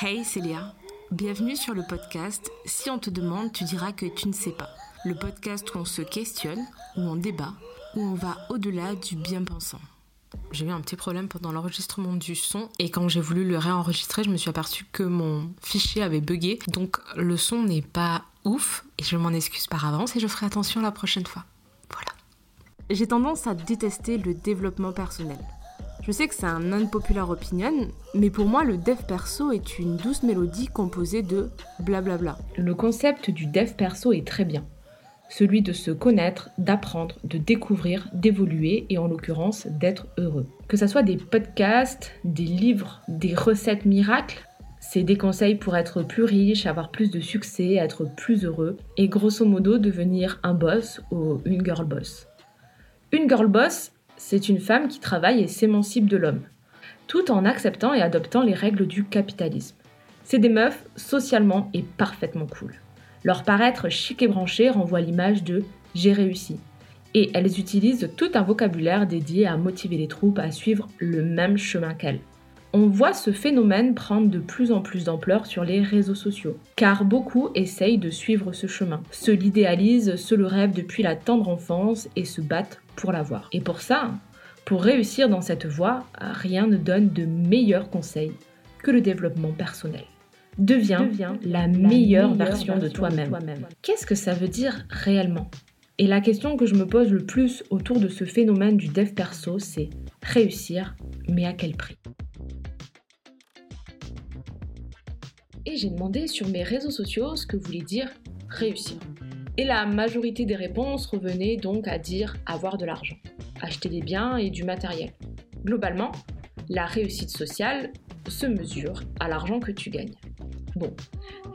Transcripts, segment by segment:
Hey Célia, bienvenue sur le podcast Si on te demande, tu diras que tu ne sais pas. Le podcast où on se questionne, où on débat, où on va au-delà du bien pensant. J'ai eu un petit problème pendant l'enregistrement du son et quand j'ai voulu le réenregistrer, je me suis aperçue que mon fichier avait bugué. Donc le son n'est pas ouf et je m'en excuse par avance et je ferai attention la prochaine fois. Voilà. J'ai tendance à détester le développement personnel. Je sais que c'est un unpopular opinion, mais pour moi, le dev perso est une douce mélodie composée de blablabla. Le concept du dev perso est très bien. Celui de se connaître, d'apprendre, de découvrir, d'évoluer et en l'occurrence d'être heureux. Que ce soit des podcasts, des livres, des recettes miracles, c'est des conseils pour être plus riche, avoir plus de succès, être plus heureux et grosso modo devenir un boss ou une girl boss. Une girl boss, c'est une femme qui travaille et s'émancipe de l'homme, tout en acceptant et adoptant les règles du capitalisme. C'est des meufs socialement et parfaitement cool. Leur paraître chic et branché renvoie l'image de j'ai réussi. Et elles utilisent tout un vocabulaire dédié à motiver les troupes à suivre le même chemin qu'elles. On voit ce phénomène prendre de plus en plus d'ampleur sur les réseaux sociaux, car beaucoup essayent de suivre ce chemin, se l'idéalisent, se le rêvent depuis la tendre enfance et se battent pour l'avoir. Et pour ça, pour réussir dans cette voie, rien ne donne de meilleurs conseils que le développement personnel. Deviens, la, meilleure, version, de toi-même. Qu'est-ce que ça veut dire réellement? Et la question que je me pose le plus autour de ce phénomène du dev perso, c'est réussir, mais à quel prix? Et j'ai demandé sur mes réseaux sociaux ce que voulait dire réussir. Et la majorité des réponses revenaient donc à dire avoir de l'argent, acheter des biens et du matériel. Globalement, la réussite sociale se mesure à l'argent que tu gagnes. Bon,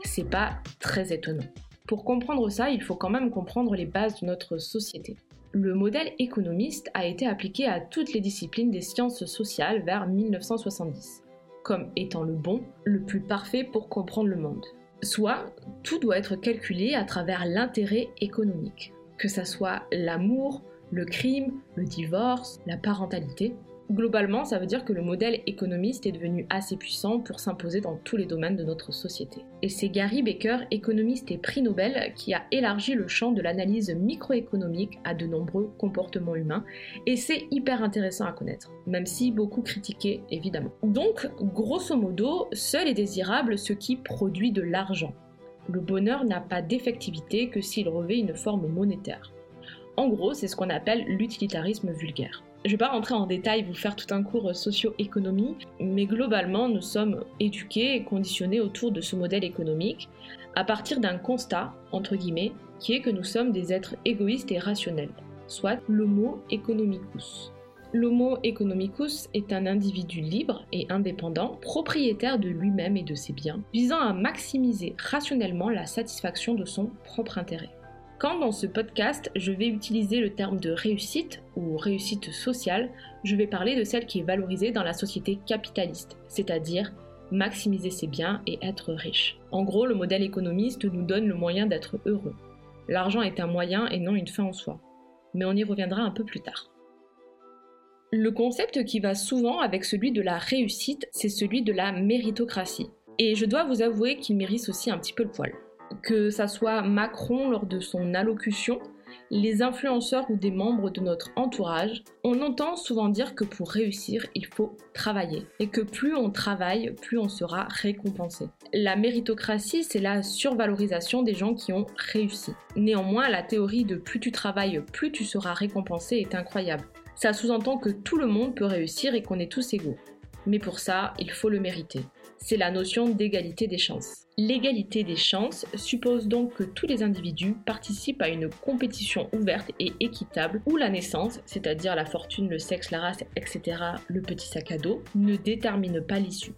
c'est pas très étonnant. Pour comprendre ça, il faut quand même comprendre les bases de notre société. Le modèle économiste a été appliqué à toutes les disciplines des sciences sociales vers 1970 comme étant le bon, le plus parfait pour comprendre le monde. Soit tout doit être calculé à travers l'intérêt économique, que ça soit l'amour, le crime, le divorce, la parentalité, Globalement, ça veut dire que le modèle économiste est devenu assez puissant pour s'imposer dans tous les domaines de notre société. Et c'est Gary Becker, économiste et prix Nobel, qui a élargi le champ de l'analyse microéconomique à de nombreux comportements humains, et c'est hyper intéressant à connaître, même si beaucoup critiqué évidemment. Donc, grosso modo, seul est désirable ce qui produit de l'argent. Le bonheur n'a pas d'effectivité que s'il revêt une forme monétaire. En gros, c'est ce qu'on appelle l'utilitarisme vulgaire. Je ne vais pas rentrer en détail, vous faire tout un cours socio-économie, mais globalement, nous sommes éduqués et conditionnés autour de ce modèle économique à partir d'un constat, entre guillemets, qui est que nous sommes des êtres égoïstes et rationnels, soit l'homo economicus. L'homo economicus est un individu libre et indépendant, propriétaire de lui-même et de ses biens, visant à maximiser rationnellement la satisfaction de son propre intérêt. Quand dans ce podcast, je vais utiliser le terme de réussite ou réussite sociale, je vais parler de celle qui est valorisée dans la société capitaliste, c'est-à-dire maximiser ses biens et être riche. En gros, le modèle économiste nous donne le moyen d'être heureux. L'argent est un moyen et non une fin en soi. Mais on y reviendra un peu plus tard. Le concept qui va souvent avec celui de la réussite, c'est celui de la méritocratie. Et je dois vous avouer qu'il mérite aussi un petit peu le poil que ça soit Macron lors de son allocution, les influenceurs ou des membres de notre entourage, on entend souvent dire que pour réussir, il faut travailler et que plus on travaille, plus on sera récompensé. La méritocratie, c'est la survalorisation des gens qui ont réussi. Néanmoins, la théorie de plus tu travailles, plus tu seras récompensé est incroyable. Ça sous-entend que tout le monde peut réussir et qu'on est tous égaux. Mais pour ça, il faut le mériter c'est la notion d'égalité des chances. L'égalité des chances suppose donc que tous les individus participent à une compétition ouverte et équitable où la naissance, c'est-à-dire la fortune, le sexe, la race, etc., le petit sac à dos, ne détermine pas l'issue.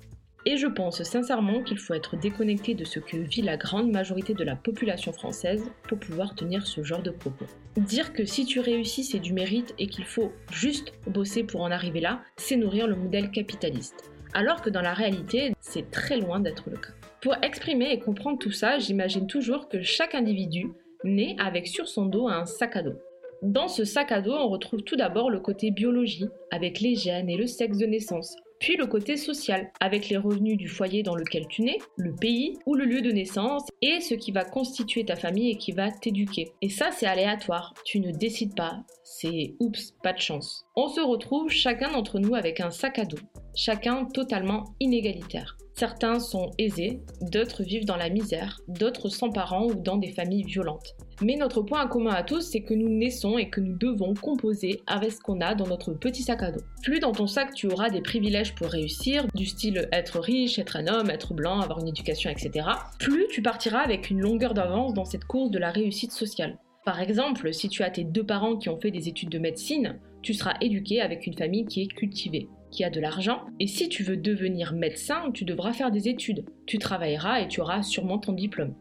Et je pense sincèrement qu'il faut être déconnecté de ce que vit la grande majorité de la population française pour pouvoir tenir ce genre de propos. Dire que si tu réussis c'est du mérite et qu'il faut juste bosser pour en arriver là, c'est nourrir le modèle capitaliste alors que dans la réalité, c'est très loin d'être le cas. Pour exprimer et comprendre tout ça, j'imagine toujours que chaque individu naît avec sur son dos un sac à dos. Dans ce sac à dos, on retrouve tout d'abord le côté biologie, avec les gènes et le sexe de naissance, puis le côté social, avec les revenus du foyer dans lequel tu nais, le pays ou le lieu de naissance, et ce qui va constituer ta famille et qui va t'éduquer. Et ça, c'est aléatoire, tu ne décides pas, c'est oups, pas de chance. On se retrouve chacun d'entre nous avec un sac à dos, chacun totalement inégalitaire. Certains sont aisés, d'autres vivent dans la misère, d'autres sans parents ou dans des familles violentes. Mais notre point commun à tous, c'est que nous naissons et que nous devons composer avec ce qu'on a dans notre petit sac à dos. Plus dans ton sac tu auras des privilèges pour réussir, du style être riche, être un homme, être blanc, avoir une éducation, etc., plus tu partiras avec une longueur d'avance dans cette course de la réussite sociale. Par exemple, si tu as tes deux parents qui ont fait des études de médecine, tu seras éduqué avec une famille qui est cultivée qui a de l'argent. Et si tu veux devenir médecin, tu devras faire des études. Tu travailleras et tu auras sûrement ton diplôme.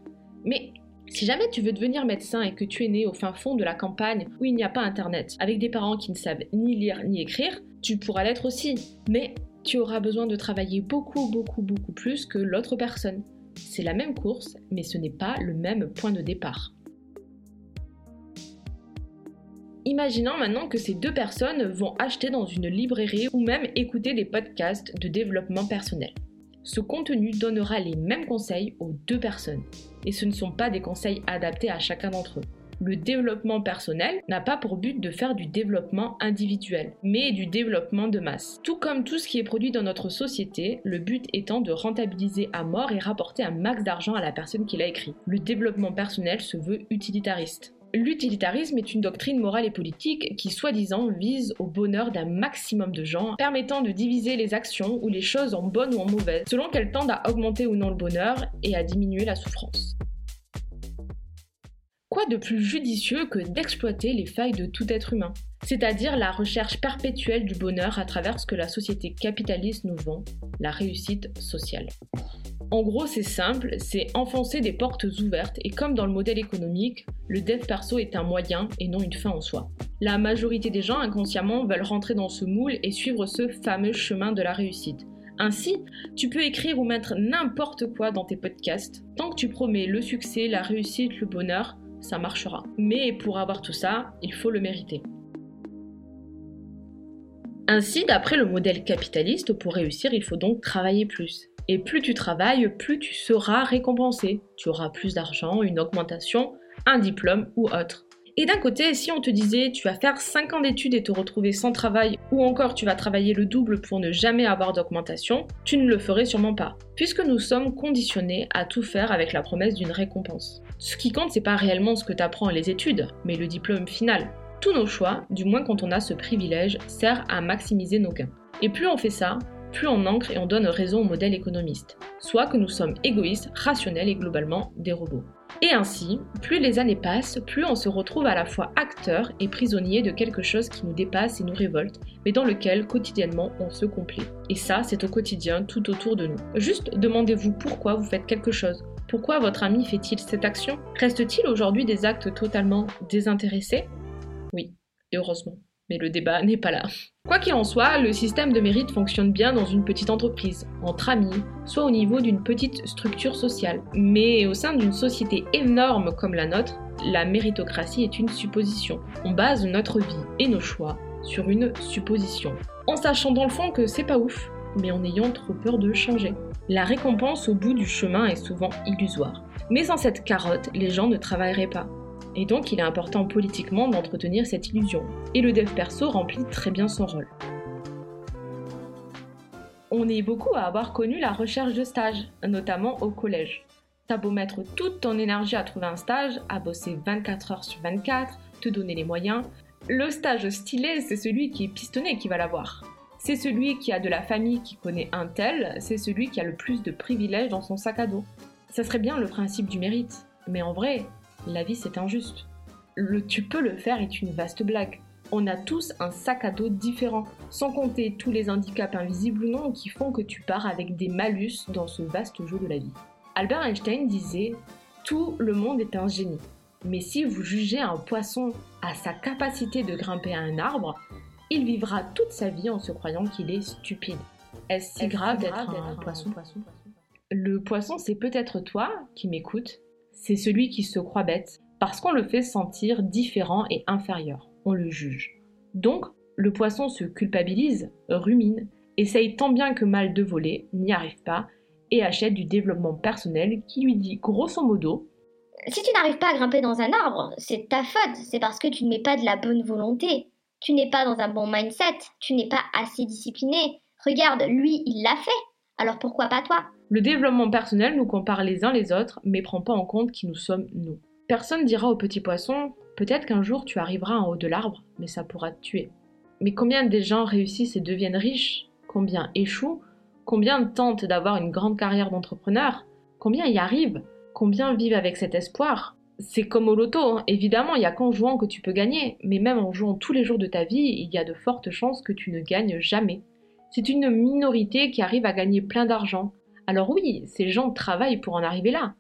Mais si jamais tu veux devenir médecin et que tu es né au fin fond de la campagne où il n'y a pas internet, avec des parents qui ne savent ni lire ni écrire, tu pourras l'être aussi. Mais tu auras besoin de travailler beaucoup, beaucoup, beaucoup plus que l'autre personne. C'est la même course, mais ce n'est pas le même point de départ. Imaginons maintenant que ces deux personnes vont acheter dans une librairie ou même écouter des podcasts de développement personnel. Ce contenu donnera les mêmes conseils aux deux personnes et ce ne sont pas des conseils adaptés à chacun d'entre eux. Le développement personnel n'a pas pour but de faire du développement individuel, mais du développement de masse. Tout comme tout ce qui est produit dans notre société, le but étant de rentabiliser à mort et rapporter un max d'argent à la personne qui l'a écrit. Le développement personnel se veut utilitariste. L'utilitarisme est une doctrine morale et politique qui, soi-disant, vise au bonheur d'un maximum de gens, permettant de diviser les actions ou les choses en bonnes ou en mauvaises, selon qu'elles tendent à augmenter ou non le bonheur et à diminuer la souffrance. Quoi de plus judicieux que d'exploiter les failles de tout être humain c'est-à-dire la recherche perpétuelle du bonheur à travers ce que la société capitaliste nous vend, la réussite sociale. En gros, c'est simple, c'est enfoncer des portes ouvertes et comme dans le modèle économique, le dev perso est un moyen et non une fin en soi. La majorité des gens inconsciemment veulent rentrer dans ce moule et suivre ce fameux chemin de la réussite. Ainsi, tu peux écrire ou mettre n'importe quoi dans tes podcasts. Tant que tu promets le succès, la réussite, le bonheur, ça marchera. Mais pour avoir tout ça, il faut le mériter. Ainsi, d'après le modèle capitaliste, pour réussir, il faut donc travailler plus. Et plus tu travailles, plus tu seras récompensé. Tu auras plus d'argent, une augmentation, un diplôme ou autre. Et d'un côté, si on te disait tu vas faire 5 ans d'études et te retrouver sans travail, ou encore tu vas travailler le double pour ne jamais avoir d'augmentation, tu ne le ferais sûrement pas, puisque nous sommes conditionnés à tout faire avec la promesse d'une récompense. Ce qui compte, c'est pas réellement ce que tu apprends à les études, mais le diplôme final. Tous nos choix, du moins quand on a ce privilège, servent à maximiser nos gains. Et plus on fait ça, plus on ancre et on donne raison au modèle économiste, soit que nous sommes égoïstes, rationnels et globalement des robots. Et ainsi, plus les années passent, plus on se retrouve à la fois acteur et prisonnier de quelque chose qui nous dépasse et nous révolte, mais dans lequel quotidiennement on se complaît. Et ça, c'est au quotidien, tout autour de nous. Juste demandez-vous pourquoi vous faites quelque chose. Pourquoi votre ami fait-il cette action? Reste-t-il aujourd'hui des actes totalement désintéressés? Oui, et heureusement mais le débat n'est pas là. Quoi qu'il en soit, le système de mérite fonctionne bien dans une petite entreprise, entre amis, soit au niveau d'une petite structure sociale. Mais au sein d'une société énorme comme la nôtre, la méritocratie est une supposition. On base notre vie et nos choix sur une supposition. En sachant dans le fond que c'est pas ouf, mais en ayant trop peur de changer. La récompense au bout du chemin est souvent illusoire. Mais sans cette carotte, les gens ne travailleraient pas. Et donc il est important politiquement d'entretenir cette illusion. Et le dev perso remplit très bien son rôle. On est beaucoup à avoir connu la recherche de stage, notamment au collège. T'as beau mettre toute ton énergie à trouver un stage, à bosser 24 heures sur 24, te donner les moyens, le stage stylé, c'est celui qui est pistonné qui va l'avoir. C'est celui qui a de la famille qui connaît un tel, c'est celui qui a le plus de privilèges dans son sac à dos. Ça serait bien le principe du mérite, mais en vrai, la vie c'est injuste. Le tu peux le faire est une vaste blague. On a tous un sac à dos différent, sans compter tous les handicaps invisibles ou non qui font que tu pars avec des malus dans ce vaste jeu de la vie. Albert Einstein disait Tout le monde est un génie. Mais si vous jugez un poisson à sa capacité de grimper à un arbre, il vivra toute sa vie en se croyant qu'il est stupide. Est-ce si grave d'être un, poisson? Le poisson, c'est peut-être toi qui m'écoutes c'est celui qui se croit bête, parce qu'on le fait sentir différent et inférieur. On le juge. Donc, le poisson se culpabilise, rumine, essaye tant bien que mal de voler, n'y arrive pas, et achète du développement personnel qui lui dit grosso modo Si tu n'arrives pas à grimper dans un arbre, c'est ta faute, c'est parce que tu ne mets pas de la bonne volonté. Tu n'es pas dans un bon mindset, tu n'es pas assez discipliné. Regarde, lui, il l'a fait, alors pourquoi pas toi? Le développement personnel nous compare les uns les autres, mais prend pas en compte qui nous sommes nous. Personne dira au petit poisson Peut-être qu'un jour tu arriveras en haut de l'arbre, mais ça pourra te tuer. Mais combien des gens réussissent et deviennent riches? Combien échouent? Combien tentent d'avoir une grande carrière d'entrepreneur? Combien y arrivent? Combien vivent avec cet espoir? C'est comme au loto, hein. évidemment, il n'y a qu'en jouant que tu peux gagner, mais même en jouant tous les jours de ta vie, il y a de fortes chances que tu ne gagnes jamais. C'est une minorité qui arrive à gagner plein d'argent. Alors oui, ces gens travaillent pour en arriver là,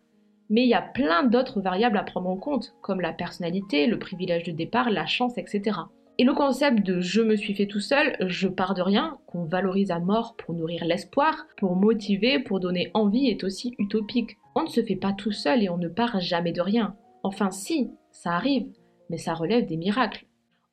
mais il y a plein d'autres variables à prendre en compte, comme la personnalité, le privilège de départ, la chance, etc. Et le concept de je me suis fait tout seul, je pars de rien, qu'on valorise à mort pour nourrir l'espoir, pour motiver, pour donner envie, est aussi utopique. On ne se fait pas tout seul et on ne part jamais de rien. Enfin si, ça arrive, mais ça relève des miracles.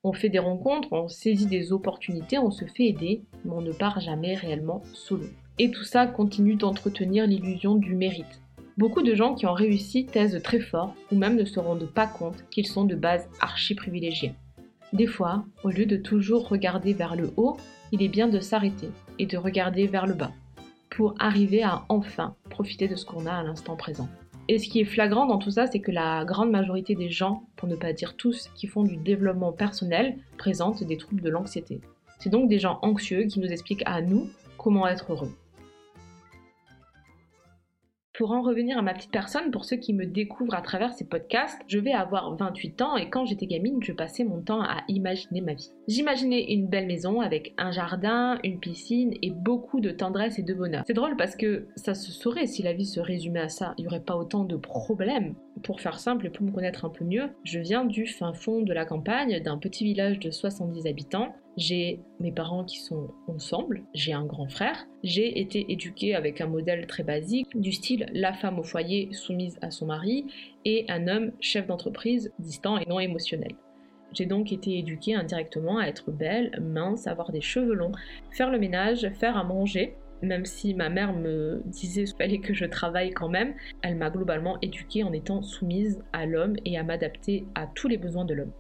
On fait des rencontres, on saisit des opportunités, on se fait aider, mais on ne part jamais réellement solo. Et tout ça continue d'entretenir l'illusion du mérite. Beaucoup de gens qui ont réussi taisent très fort ou même ne se rendent pas compte qu'ils sont de base archi privilégiés. Des fois, au lieu de toujours regarder vers le haut, il est bien de s'arrêter et de regarder vers le bas pour arriver à enfin profiter de ce qu'on a à l'instant présent. Et ce qui est flagrant dans tout ça, c'est que la grande majorité des gens, pour ne pas dire tous, qui font du développement personnel, présentent des troubles de l'anxiété. C'est donc des gens anxieux qui nous expliquent à nous comment être heureux. Pour en revenir à ma petite personne, pour ceux qui me découvrent à travers ces podcasts, je vais avoir 28 ans et quand j'étais gamine, je passais mon temps à imaginer ma vie. J'imaginais une belle maison avec un jardin, une piscine et beaucoup de tendresse et de bonheur. C'est drôle parce que ça se saurait si la vie se résumait à ça, il n'y aurait pas autant de problèmes. Pour faire simple et pour me connaître un peu mieux, je viens du fin fond de la campagne, d'un petit village de 70 habitants. J'ai mes parents qui sont ensemble, j'ai un grand frère, j'ai été éduquée avec un modèle très basique du style la femme au foyer soumise à son mari et un homme chef d'entreprise distant et non émotionnel. J'ai donc été éduquée indirectement à être belle, mince, avoir des cheveux longs, faire le ménage, faire à manger. Même si ma mère me disait qu'il fallait que je travaille quand même, elle m'a globalement éduquée en étant soumise à l'homme et à m'adapter à tous les besoins de l'homme.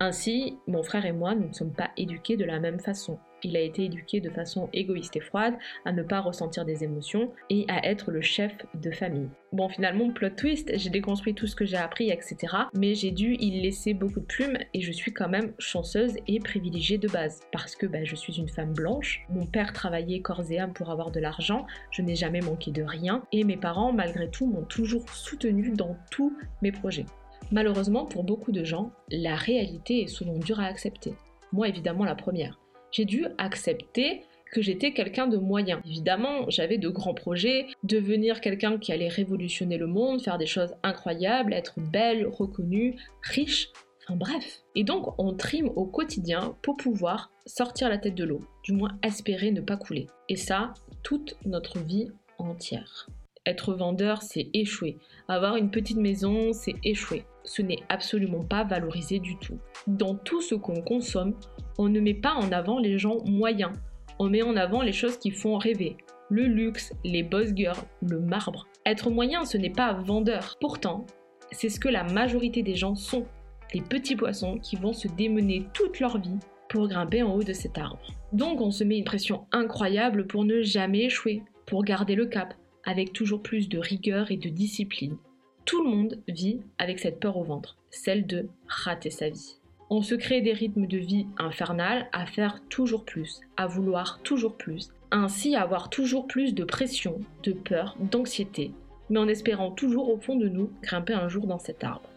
Ainsi, mon frère et moi, nous ne sommes pas éduqués de la même façon. Il a été éduqué de façon égoïste et froide, à ne pas ressentir des émotions et à être le chef de famille. Bon, finalement, plot twist, j'ai déconstruit tout ce que j'ai appris, etc. Mais j'ai dû y laisser beaucoup de plumes et je suis quand même chanceuse et privilégiée de base. Parce que bah, je suis une femme blanche, mon père travaillait corps et âme pour avoir de l'argent, je n'ai jamais manqué de rien et mes parents, malgré tout, m'ont toujours soutenue dans tous mes projets. Malheureusement, pour beaucoup de gens, la réalité est souvent dure à accepter. Moi, évidemment, la première. J'ai dû accepter que j'étais quelqu'un de moyen. Évidemment, j'avais de grands projets, devenir quelqu'un qui allait révolutionner le monde, faire des choses incroyables, être belle, reconnue, riche, enfin bref. Et donc, on trime au quotidien pour pouvoir sortir la tête de l'eau, du moins espérer ne pas couler. Et ça, toute notre vie entière. Être vendeur, c'est échouer. Avoir une petite maison, c'est échouer. Ce n'est absolument pas valorisé du tout. Dans tout ce qu'on consomme, on ne met pas en avant les gens moyens. On met en avant les choses qui font rêver. Le luxe, les boss girls, le marbre. Être moyen, ce n'est pas vendeur. Pourtant, c'est ce que la majorité des gens sont. Les petits poissons qui vont se démener toute leur vie pour grimper en haut de cet arbre. Donc on se met une pression incroyable pour ne jamais échouer, pour garder le cap, avec toujours plus de rigueur et de discipline. Tout le monde vit avec cette peur au ventre, celle de rater sa vie. On se crée des rythmes de vie infernales à faire toujours plus, à vouloir toujours plus, ainsi avoir toujours plus de pression, de peur, d'anxiété, mais en espérant toujours au fond de nous grimper un jour dans cet arbre.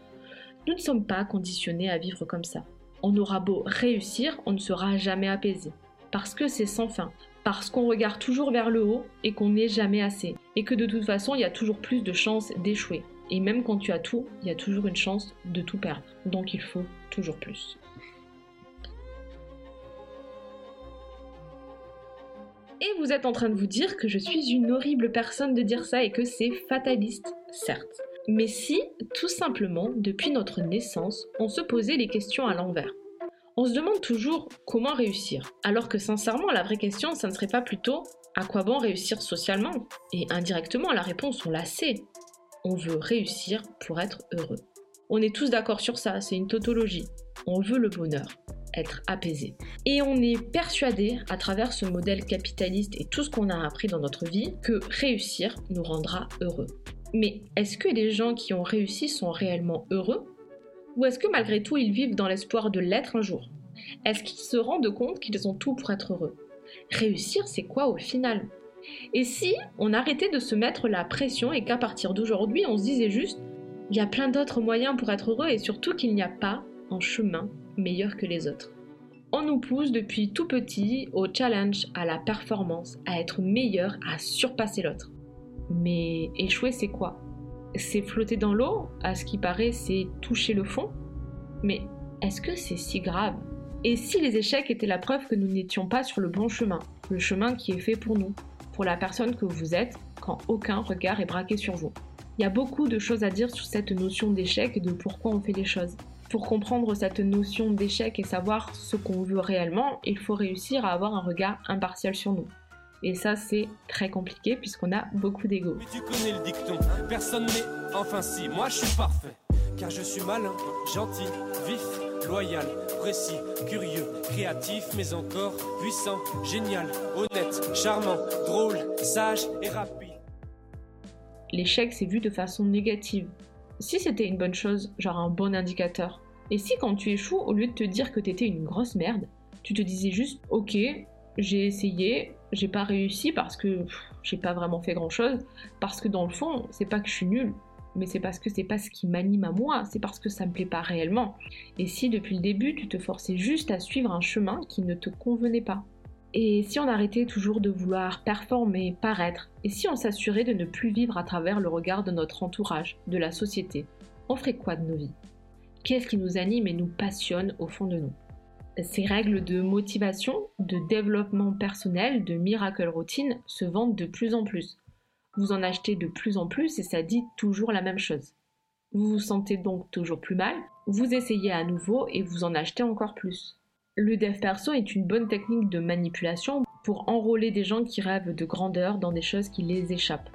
Nous ne sommes pas conditionnés à vivre comme ça. On aura beau réussir, on ne sera jamais apaisé, parce que c'est sans fin, parce qu'on regarde toujours vers le haut et qu'on n'est jamais assez, et que de toute façon il y a toujours plus de chances d'échouer. Et même quand tu as tout, il y a toujours une chance de tout perdre. Donc il faut toujours plus. Et vous êtes en train de vous dire que je suis une horrible personne de dire ça et que c'est fataliste, certes. Mais si, tout simplement, depuis notre naissance, on se posait les questions à l'envers. On se demande toujours comment réussir, alors que sincèrement, la vraie question, ça ne serait pas plutôt à quoi bon réussir socialement? Et indirectement, la réponse, on la sait. On veut réussir pour être heureux. On est tous d'accord sur ça, c'est une tautologie. On veut le bonheur, être apaisé. Et on est persuadé, à travers ce modèle capitaliste et tout ce qu'on a appris dans notre vie, que réussir nous rendra heureux. Mais est-ce que les gens qui ont réussi sont réellement heureux? Ou est-ce que malgré tout ils vivent dans l'espoir de l'être un jour? Est-ce qu'ils se rendent compte qu'ils ont tout pour être heureux? Réussir, c'est quoi au final? Et si on arrêtait de se mettre la pression et qu'à partir d'aujourd'hui on se disait juste il y a plein d'autres moyens pour être heureux et surtout qu'il n'y a pas un chemin meilleur que les autres. On nous pousse depuis tout petit au challenge, à la performance, à être meilleur, à surpasser l'autre. Mais échouer, c'est quoi? C'est flotter dans l'eau, à ce qui paraît, c'est toucher le fond. Mais est-ce que c'est si grave? Et si les échecs étaient la preuve que nous n'étions pas sur le bon chemin, le chemin qui est fait pour nous, pour la personne que vous êtes, quand aucun regard est braqué sur vous Il y a beaucoup de choses à dire sur cette notion d'échec et de pourquoi on fait les choses. Pour comprendre cette notion d'échec et savoir ce qu'on veut réellement, il faut réussir à avoir un regard impartial sur nous. Et ça, c'est très compliqué puisqu'on a beaucoup d'ego. Mais tu connais le dicton, personne n'est. Enfin si, moi je suis parfait. Car je suis malin, gentil, vif, loyal, précis, curieux, créatif, mais encore puissant, génial, honnête, charmant, drôle, sage et rapide. L'échec, c'est vu de façon négative. Si c'était une bonne chose, genre un bon indicateur. Et si quand tu échoues, au lieu de te dire que t'étais une grosse merde, tu te disais juste ok, j'ai essayé, j'ai pas réussi parce que j'ai pas vraiment fait grand chose, parce que dans le fond, c'est pas que je suis nulle, mais c'est parce que c'est pas ce qui m'anime à moi, c'est parce que ça me plaît pas réellement. Et si depuis le début tu te forçais juste à suivre un chemin qui ne te convenait pas? Et si on arrêtait toujours de vouloir performer, paraître, et si on s'assurait de ne plus vivre à travers le regard de notre entourage, de la société, on ferait quoi de nos vies? Qu'est-ce qui nous anime et nous passionne au fond de nous? Ces règles de motivation, de développement personnel, de miracle routine se vendent de plus en plus. Vous en achetez de plus en plus et ça dit toujours la même chose. Vous vous sentez donc toujours plus mal, vous essayez à nouveau et vous en achetez encore plus. Le dev perso est une bonne technique de manipulation pour enrôler des gens qui rêvent de grandeur dans des choses qui les échappent.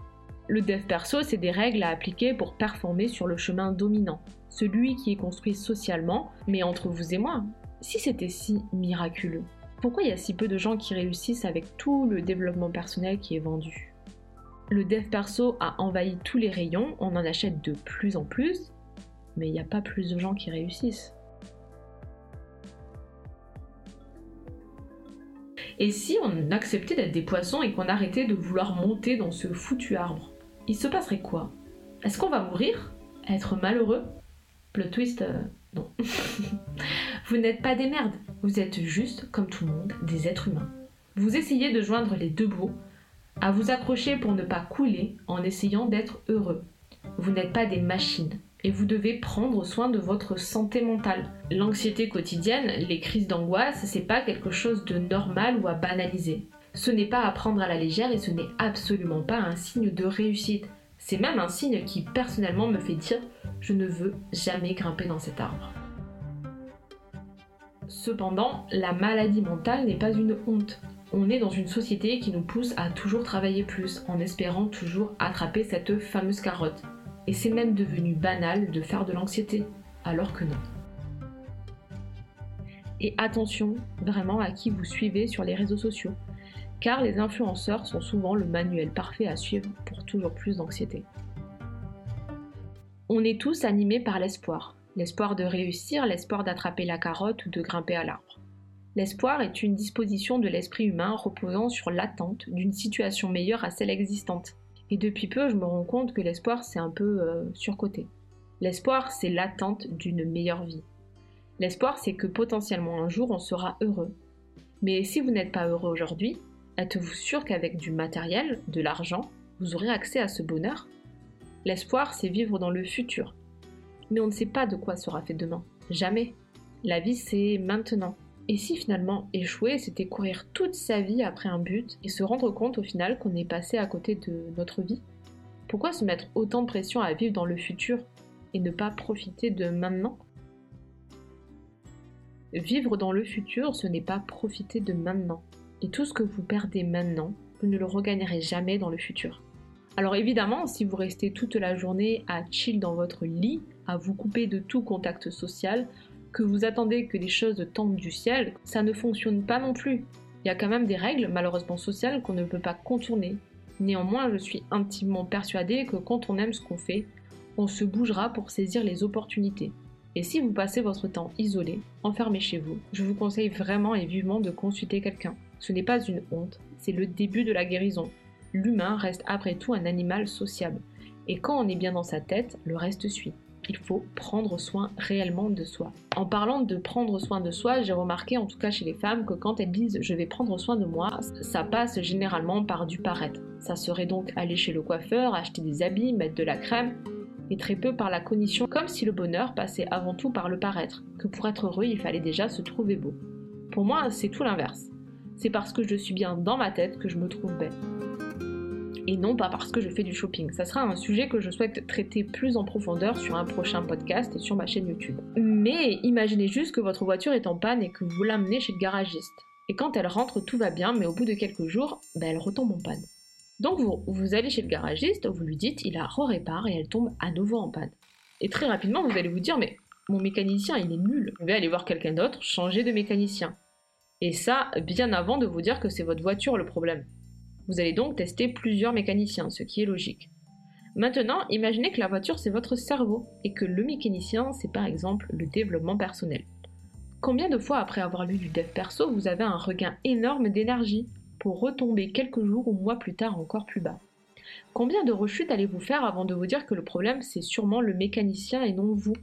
Le dev perso, c'est des règles à appliquer pour performer sur le chemin dominant, celui qui est construit socialement, mais entre vous et moi, si c'était si miraculeux, pourquoi il y a si peu de gens qui réussissent avec tout le développement personnel qui est vendu? Le dev perso a envahi tous les rayons, on en achète de plus en plus, mais il n'y a pas plus de gens qui réussissent. Et si on acceptait d'être des poissons et qu'on arrêtait de vouloir monter dans ce foutu arbre Il se passerait quoi? Est-ce qu'on va mourir? Être malheureux? Le twist, euh, non. Vous n'êtes pas des merdes, vous êtes juste, comme tout le monde, des êtres humains. Vous essayez de joindre les deux bouts, à vous accrocher pour ne pas couler en essayant d'être heureux. Vous n'êtes pas des machines et vous devez prendre soin de votre santé mentale. L'anxiété quotidienne, les crises d'angoisse, c'est pas quelque chose de normal ou à banaliser. Ce n'est pas à prendre à la légère et ce n'est absolument pas un signe de réussite. C'est même un signe qui personnellement me fait dire je ne veux jamais grimper dans cet arbre. Cependant, la maladie mentale n'est pas une honte. On est dans une société qui nous pousse à toujours travailler plus, en espérant toujours attraper cette fameuse carotte. Et c'est même devenu banal de faire de l'anxiété, alors que non. Et attention vraiment à qui vous suivez sur les réseaux sociaux, car les influenceurs sont souvent le manuel parfait à suivre pour toujours plus d'anxiété. On est tous animés par l'espoir, l'espoir de réussir, l'espoir d'attraper la carotte ou de grimper à l'arbre. L'espoir est une disposition de l'esprit humain reposant sur l'attente d'une situation meilleure à celle existante. Et depuis peu, je me rends compte que l'espoir, c'est un peu euh, surcoté. L'espoir, c'est l'attente d'une meilleure vie. L'espoir, c'est que potentiellement un jour, on sera heureux. Mais si vous n'êtes pas heureux aujourd'hui, êtes-vous sûr qu'avec du matériel, de l'argent, vous aurez accès à ce bonheur? L'espoir, c'est vivre dans le futur, mais on ne sait pas de quoi sera fait demain. Jamais. La vie, c'est maintenant. Et si finalement échouer, c'était courir toute sa vie après un but et se rendre compte au final qu'on est passé à côté de notre vie? Pourquoi se mettre autant de pression à vivre dans le futur et ne pas profiter de maintenant? Vivre dans le futur, ce n'est pas profiter de maintenant. Et tout ce que vous perdez maintenant, vous ne le regagnerez jamais dans le futur. Alors évidemment, si vous restez toute la journée à chill dans votre lit, à vous couper de tout contact social, que vous attendez que les choses tombent du ciel, ça ne fonctionne pas non plus. Il y a quand même des règles, malheureusement sociales, qu'on ne peut pas contourner. Néanmoins, je suis intimement persuadée que quand on aime ce qu'on fait, on se bougera pour saisir les opportunités. Et si vous passez votre temps isolé, enfermé chez vous, je vous conseille vraiment et vivement de consulter quelqu'un. Ce n'est pas une honte, c'est le début de la guérison. L'humain reste après tout un animal sociable. Et quand on est bien dans sa tête, le reste suit. Il faut prendre soin réellement de soi. En parlant de prendre soin de soi, j'ai remarqué, en tout cas chez les femmes, que quand elles disent je vais prendre soin de moi, ça passe généralement par du paraître. Ça serait donc aller chez le coiffeur, acheter des habits, mettre de la crème, et très peu par la cognition, comme si le bonheur passait avant tout par le paraître, que pour être heureux il fallait déjà se trouver beau. Pour moi, c'est tout l'inverse. C'est parce que je suis bien dans ma tête que je me trouve belle et non pas parce que je fais du shopping. Ça sera un sujet que je souhaite traiter plus en profondeur sur un prochain podcast et sur ma chaîne YouTube. Mais imaginez juste que votre voiture est en panne et que vous l'amenez chez le garagiste. Et quand elle rentre, tout va bien, mais au bout de quelques jours, ben, elle retombe en panne. Donc vous, vous allez chez le garagiste, vous lui dites, il la répare et elle tombe à nouveau en panne. Et très rapidement, vous allez vous dire, mais mon mécanicien, il est nul. Je vais aller voir quelqu'un d'autre, changer de mécanicien. Et ça, bien avant de vous dire que c'est votre voiture le problème. Vous allez donc tester plusieurs mécaniciens, ce qui est logique. Maintenant, imaginez que la voiture c'est votre cerveau et que le mécanicien c'est par exemple le développement personnel. Combien de fois après avoir lu du dev perso vous avez un regain énorme d'énergie pour retomber quelques jours ou mois plus tard encore plus bas? Combien de rechutes allez-vous faire avant de vous dire que le problème c'est sûrement le mécanicien et non vous?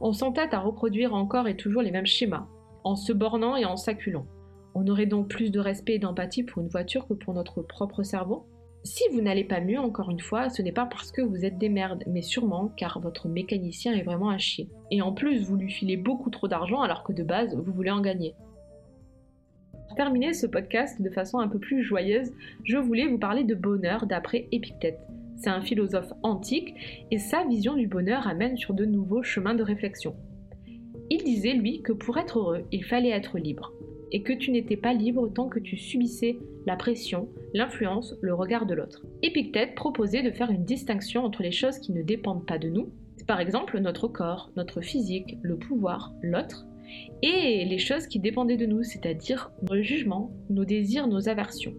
On s'entête à reproduire encore et toujours les mêmes schémas, en se bornant et en s'acculant. On aurait donc plus de respect et d'empathie pour une voiture que pour notre propre cerveau? Si vous n'allez pas mieux, encore une fois, ce n'est pas parce que vous êtes des merdes, mais sûrement car votre mécanicien est vraiment un chier. Et en plus, vous lui filez beaucoup trop d'argent alors que de base, vous voulez en gagner. Pour terminer ce podcast de façon un peu plus joyeuse, je voulais vous parler de bonheur d'après Épictète. C'est un philosophe antique et sa vision du bonheur amène sur de nouveaux chemins de réflexion. Il disait, lui, que pour être heureux, il fallait être libre et que tu n'étais pas libre tant que tu subissais la pression, l'influence, le regard de l'autre. Épictète proposait de faire une distinction entre les choses qui ne dépendent pas de nous, par exemple notre corps, notre physique, le pouvoir, l'autre, et les choses qui dépendaient de nous, c'est-à-dire nos jugements, nos désirs, nos aversions.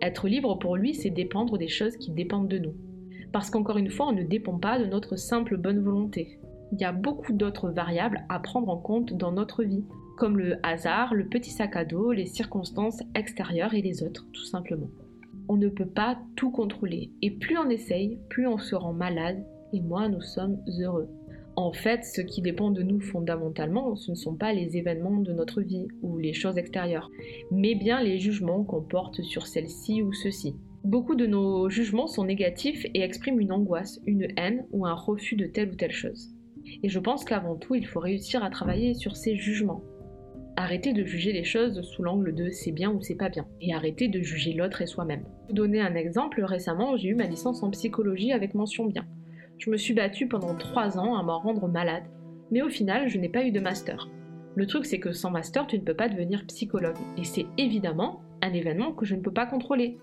Être libre pour lui, c'est dépendre des choses qui dépendent de nous. Parce qu'encore une fois, on ne dépend pas de notre simple bonne volonté. Il y a beaucoup d'autres variables à prendre en compte dans notre vie, comme le hasard, le petit sac à dos, les circonstances extérieures et les autres, tout simplement. On ne peut pas tout contrôler, et plus on essaye, plus on se rend malade, et moins nous sommes heureux. En fait, ce qui dépend de nous fondamentalement, ce ne sont pas les événements de notre vie ou les choses extérieures, mais bien les jugements qu'on porte sur celle-ci ou ceci. Beaucoup de nos jugements sont négatifs et expriment une angoisse, une haine ou un refus de telle ou telle chose. Et je pense qu'avant tout, il faut réussir à travailler sur ces jugements, Arrêtez de juger les choses sous l'angle de c'est bien ou c'est pas bien. Et arrêtez de juger l'autre et soi-même. Pour donner un exemple, récemment j'ai eu ma licence en psychologie avec mention bien. Je me suis battue pendant 3 ans à m'en rendre malade, mais au final je n'ai pas eu de master. Le truc c'est que sans master tu ne peux pas devenir psychologue, et c'est évidemment un événement que je ne peux pas contrôler.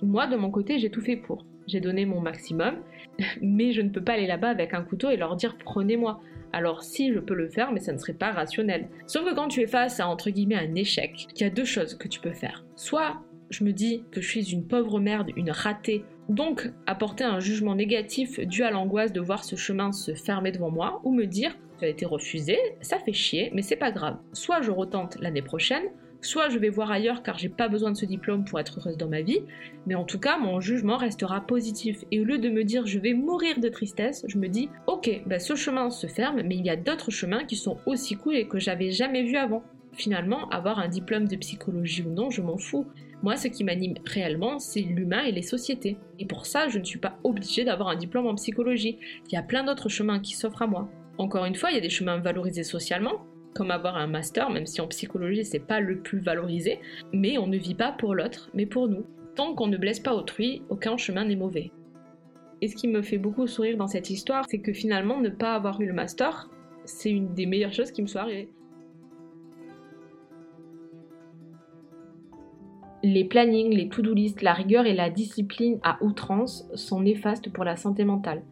Moi de mon côté j'ai tout fait pour. J'ai donné mon maximum, mais je ne peux pas aller là-bas avec un couteau et leur dire prenez-moi alors si je peux le faire, mais ça ne serait pas rationnel. Sauf que quand tu es face à entre guillemets un échec, il y a deux choses que tu peux faire. Soit je me dis que je suis une pauvre merde, une ratée, donc apporter un jugement négatif dû à l'angoisse de voir ce chemin se fermer devant moi, ou me dire tu as été refusé, ça fait chier, mais c'est pas grave. Soit je retente l'année prochaine, soit je vais voir ailleurs car j'ai pas besoin de ce diplôme pour être heureuse dans ma vie, mais en tout cas mon jugement restera positif. Et au lieu de me dire je vais mourir de tristesse, je me dis ok, bah, ce chemin se ferme, mais il y a d'autres chemins qui sont aussi cool et que j'avais jamais vu avant. Finalement, avoir un diplôme de psychologie ou non, je m'en fous. Moi, ce qui m'anime réellement, c'est l'humain et les sociétés. Et pour ça, je ne suis pas obligée d'avoir un diplôme en psychologie. Il y a plein d'autres chemins qui s'offrent à moi. Encore une fois, il y a des chemins valorisés socialement, comme avoir un master, même si en psychologie c'est pas le plus valorisé, mais on ne vit pas pour l'autre, mais pour nous. Tant qu'on ne blesse pas autrui, aucun chemin n'est mauvais. Et ce qui me fait beaucoup sourire dans cette histoire, c'est que finalement ne pas avoir eu le master, c'est une des meilleures choses qui me soit arrivée. Les plannings, les to-do list, la rigueur et la discipline à outrance sont néfastes pour la santé mentale.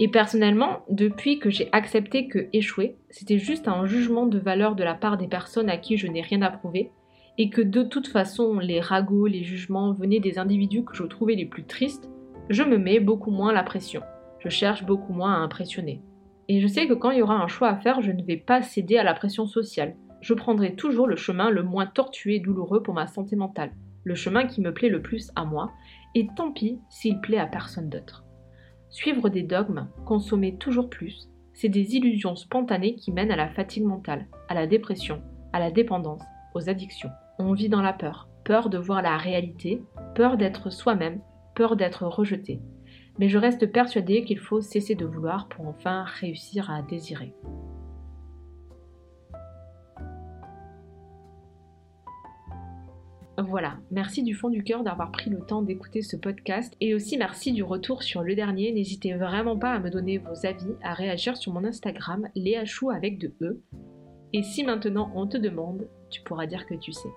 Et personnellement, depuis que j'ai accepté que échouer, c'était juste un jugement de valeur de la part des personnes à qui je n'ai rien approuvé, et que de toute façon les ragots, les jugements venaient des individus que je trouvais les plus tristes, je me mets beaucoup moins la pression. Je cherche beaucoup moins à impressionner. Et je sais que quand il y aura un choix à faire, je ne vais pas céder à la pression sociale. Je prendrai toujours le chemin le moins tortueux et douloureux pour ma santé mentale, le chemin qui me plaît le plus à moi, et tant pis s'il plaît à personne d'autre. Suivre des dogmes, consommer toujours plus, c'est des illusions spontanées qui mènent à la fatigue mentale, à la dépression, à la dépendance, aux addictions. On vit dans la peur, peur de voir la réalité, peur d'être soi-même, peur d'être rejeté. Mais je reste persuadée qu'il faut cesser de vouloir pour enfin réussir à désirer. Voilà, merci du fond du cœur d'avoir pris le temps d'écouter ce podcast et aussi merci du retour sur le dernier. N'hésitez vraiment pas à me donner vos avis, à réagir sur mon Instagram, Léa Chou avec de E. Et si maintenant on te demande, tu pourras dire que tu sais.